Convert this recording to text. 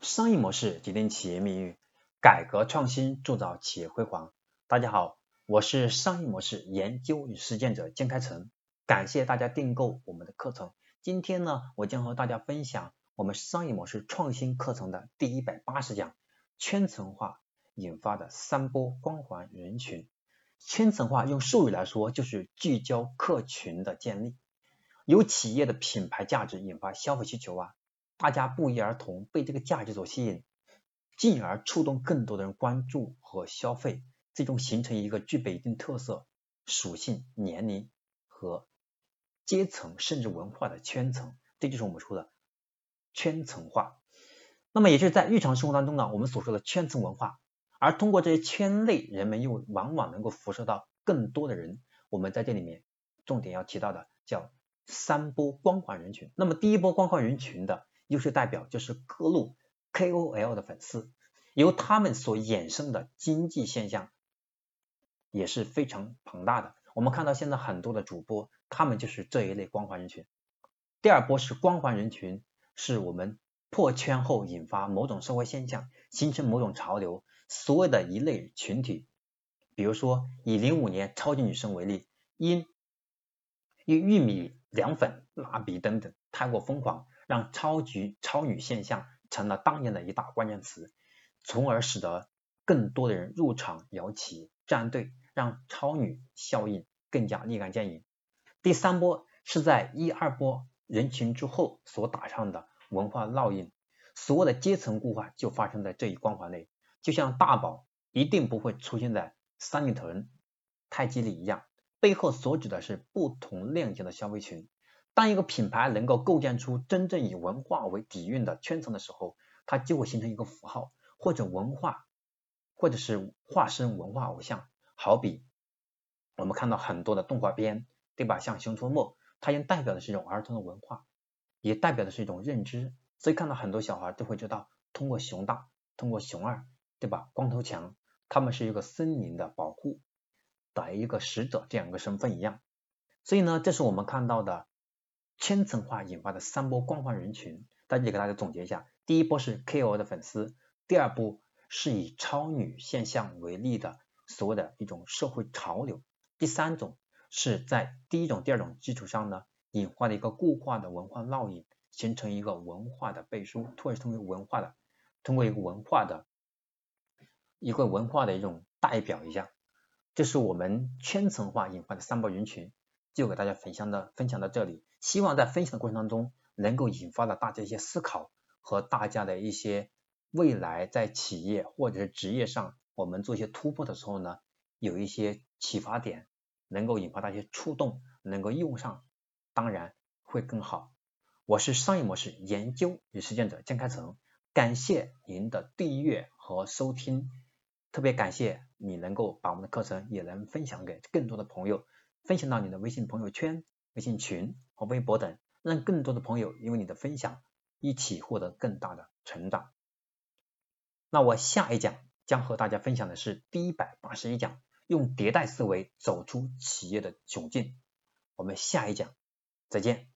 商业模式决定企业命运，改革创新铸造企业辉煌。大家好，我是商业模式研究与实践者江开成，感谢大家订购我们的课程。今天呢，我将和大家分享我们商业模式创新课程的第一百八十讲：圈层化引发的三波光环人群。圈层化用术语来说，就是聚焦客群的建立，由企业的品牌价值引发消费需求啊。大家不约而同被这个价值所吸引，进而触动更多的人关注和消费，最终形成一个具备一定特色、属性、年龄和阶层甚至文化的圈层，这就是我们说的圈层化。那么，也就是在日常生活当中呢，我们所说的圈层文化。而通过这些圈内，人们又往往能够辐射到更多的人。我们在这里面重点要提到的叫三波光环人群。那么，第一波光环人群的。优秀代表就是各路 KOL 的粉丝，由他们所衍生的经济现象也是非常庞大的。我们看到现在很多的主播，他们就是这一类光环人群。第二波是光环人群，是我们破圈后引发某种社会现象，形成某种潮流，所谓的一类群体。比如说以零五年超级女生为例，因因玉米凉粉、蜡笔等等太过疯狂。让超级超女现象成了当年的一大关键词，从而使得更多的人入场摇旗站队，让超女效应更加立竿见影。第三波是在一二波人群之后所打上的文化烙印，所有的阶层固化就发生在这一光环内，就像大宝一定不会出现在三里屯、太极里一样，背后所指的是不同类型的消费群。当一个品牌能够构建出真正以文化为底蕴的圈层的时候，它就会形成一个符号或者文化，或者是化身文化偶像。好比我们看到很多的动画片，对吧？像《熊出没》，它也代表的是一种儿童的文化，也代表的是一种认知。所以看到很多小孩都会知道，通过熊大，通过熊二，对吧？光头强，他们是一个森林的保护的一个使者这样一个身份一样。所以呢，这是我们看到的。圈层化引发的三波光环人群，大家给大家总结一下：第一波是 KOL 的粉丝，第二波是以超女现象为例的所谓的一种社会潮流，第三种是在第一种、第二种基础上呢，引发的一个固化的文化烙印，形成一个文化的背书，或者通过文化的，通过一个文化的一个文化的一种代表一下，这是我们圈层化引发的三波人群，就给大家分享到分享到这里。希望在分享的过程当中，能够引发了大家一些思考和大家的一些未来在企业或者是职业上，我们做一些突破的时候呢，有一些启发点，能够引发大家触动，能够用上，当然会更好。我是商业模式研究与实践者江开成，感谢您的订阅和收听，特别感谢你能够把我们的课程也能分享给更多的朋友，分享到你的微信朋友圈。微信群和微博等，让更多的朋友因为你的分享，一起获得更大的成长。那我下一讲将和大家分享的是第一百八十一讲，用迭代思维走出企业的窘境。我们下一讲再见。